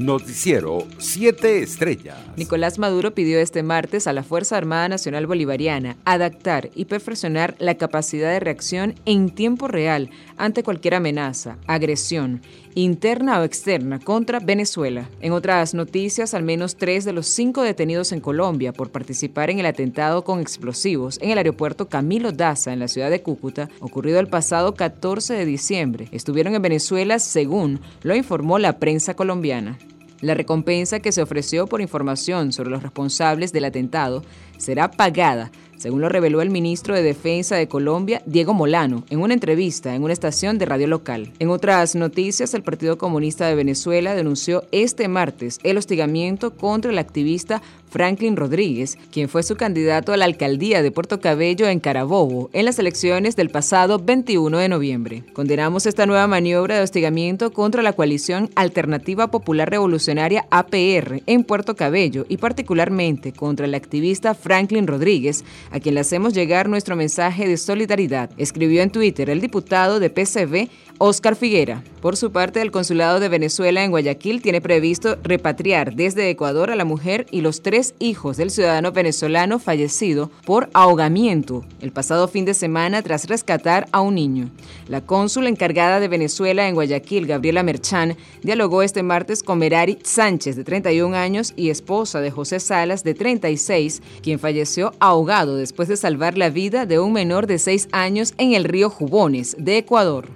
Noticiero 7 Estrellas. Nicolás Maduro pidió este martes a la Fuerza Armada Nacional Bolivariana adaptar y perfeccionar la capacidad de reacción en tiempo real ante cualquier amenaza, agresión, interna o externa contra Venezuela. En otras noticias, al menos tres de los cinco detenidos en Colombia por participar en el atentado con explosivos en el aeropuerto Camilo Daza en la ciudad de Cúcuta, ocurrido el pasado 14 de diciembre, estuvieron en Venezuela según lo informó la prensa colombiana. La recompensa que se ofreció por información sobre los responsables del atentado será pagada, según lo reveló el ministro de Defensa de Colombia, Diego Molano, en una entrevista en una estación de radio local. En otras noticias, el Partido Comunista de Venezuela denunció este martes el hostigamiento contra el activista Franklin Rodríguez, quien fue su candidato a la alcaldía de Puerto Cabello en Carabobo en las elecciones del pasado 21 de noviembre. Condenamos esta nueva maniobra de hostigamiento contra la coalición Alternativa Popular Revolucionaria APR en Puerto Cabello y particularmente contra el activista Franklin Rodríguez, a quien le hacemos llegar nuestro mensaje de solidaridad, escribió en Twitter el diputado de PCV, Oscar Figuera. Por su parte, el Consulado de Venezuela en Guayaquil tiene previsto repatriar desde Ecuador a la mujer y los tres hijos del ciudadano venezolano fallecido por ahogamiento el pasado fin de semana tras rescatar a un niño. La cónsul encargada de Venezuela en Guayaquil, Gabriela Merchán, dialogó este martes con Merari Sánchez, de 31 años, y esposa de José Salas, de 36, quien falleció ahogado después de salvar la vida de un menor de 6 años en el río Jubones, de Ecuador.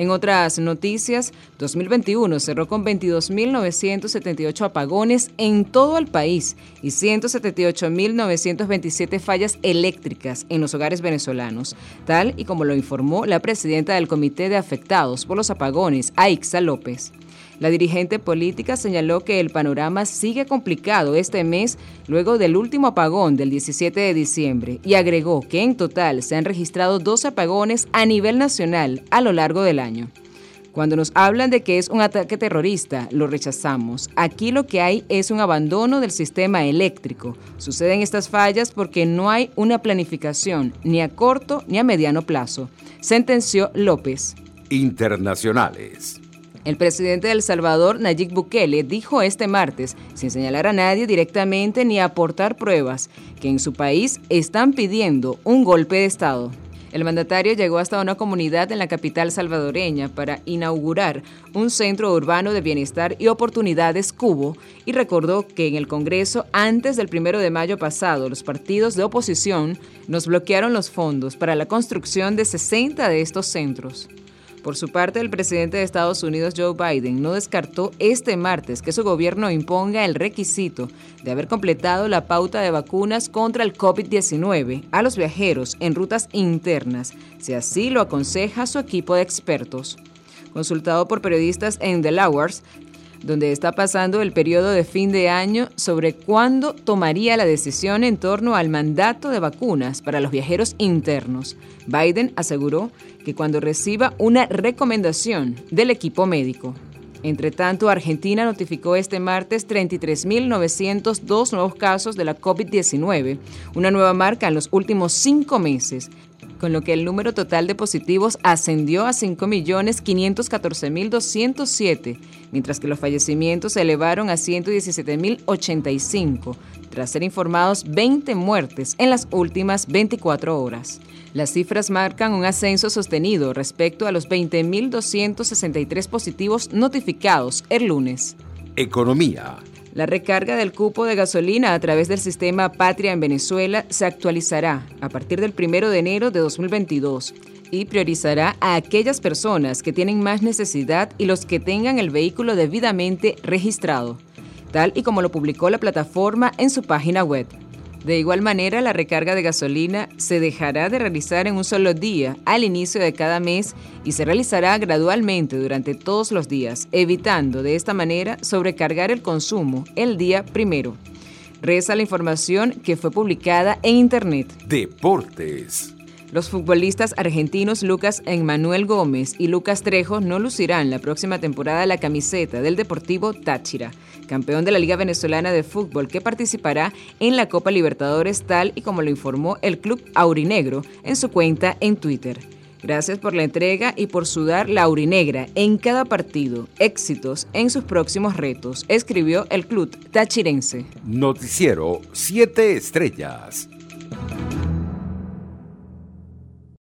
En otras noticias, 2021 cerró con 22.978 apagones en todo el país y 178.927 fallas eléctricas en los hogares venezolanos, tal y como lo informó la presidenta del Comité de Afectados por los Apagones, Aixa López. La dirigente política señaló que el panorama sigue complicado este mes luego del último apagón del 17 de diciembre y agregó que en total se han registrado dos apagones a nivel nacional a lo largo del año. Cuando nos hablan de que es un ataque terrorista, lo rechazamos. Aquí lo que hay es un abandono del sistema eléctrico. Suceden estas fallas porque no hay una planificación ni a corto ni a mediano plazo, sentenció López. Internacionales. El presidente de El Salvador, Nayib Bukele, dijo este martes, sin señalar a nadie directamente ni aportar pruebas, que en su país están pidiendo un golpe de Estado. El mandatario llegó hasta una comunidad en la capital salvadoreña para inaugurar un centro urbano de bienestar y oportunidades Cubo y recordó que en el Congreso antes del primero de mayo pasado los partidos de oposición nos bloquearon los fondos para la construcción de 60 de estos centros. Por su parte, el presidente de Estados Unidos, Joe Biden, no descartó este martes que su gobierno imponga el requisito de haber completado la pauta de vacunas contra el COVID-19 a los viajeros en rutas internas, si así lo aconseja su equipo de expertos. Consultado por periodistas en Delaware, donde está pasando el periodo de fin de año sobre cuándo tomaría la decisión en torno al mandato de vacunas para los viajeros internos. Biden aseguró que cuando reciba una recomendación del equipo médico. Entre tanto, Argentina notificó este martes 33.902 nuevos casos de la COVID-19, una nueva marca en los últimos cinco meses, con lo que el número total de positivos ascendió a 5.514.207, mientras que los fallecimientos se elevaron a 117.085, tras ser informados 20 muertes en las últimas 24 horas. Las cifras marcan un ascenso sostenido respecto a los 20.263 positivos notificados el lunes. Economía. La recarga del cupo de gasolina a través del sistema Patria en Venezuela se actualizará a partir del 1 de enero de 2022 y priorizará a aquellas personas que tienen más necesidad y los que tengan el vehículo debidamente registrado, tal y como lo publicó la plataforma en su página web. De igual manera, la recarga de gasolina se dejará de realizar en un solo día al inicio de cada mes y se realizará gradualmente durante todos los días, evitando de esta manera sobrecargar el consumo el día primero. Reza la información que fue publicada en Internet. Deportes. Los futbolistas argentinos Lucas Emmanuel Gómez y Lucas Trejo no lucirán la próxima temporada la camiseta del Deportivo Táchira, campeón de la Liga Venezolana de Fútbol que participará en la Copa Libertadores tal y como lo informó el club aurinegro en su cuenta en Twitter. Gracias por la entrega y por sudar la aurinegra en cada partido. Éxitos en sus próximos retos, escribió el club tachirense. Noticiero 7 Estrellas.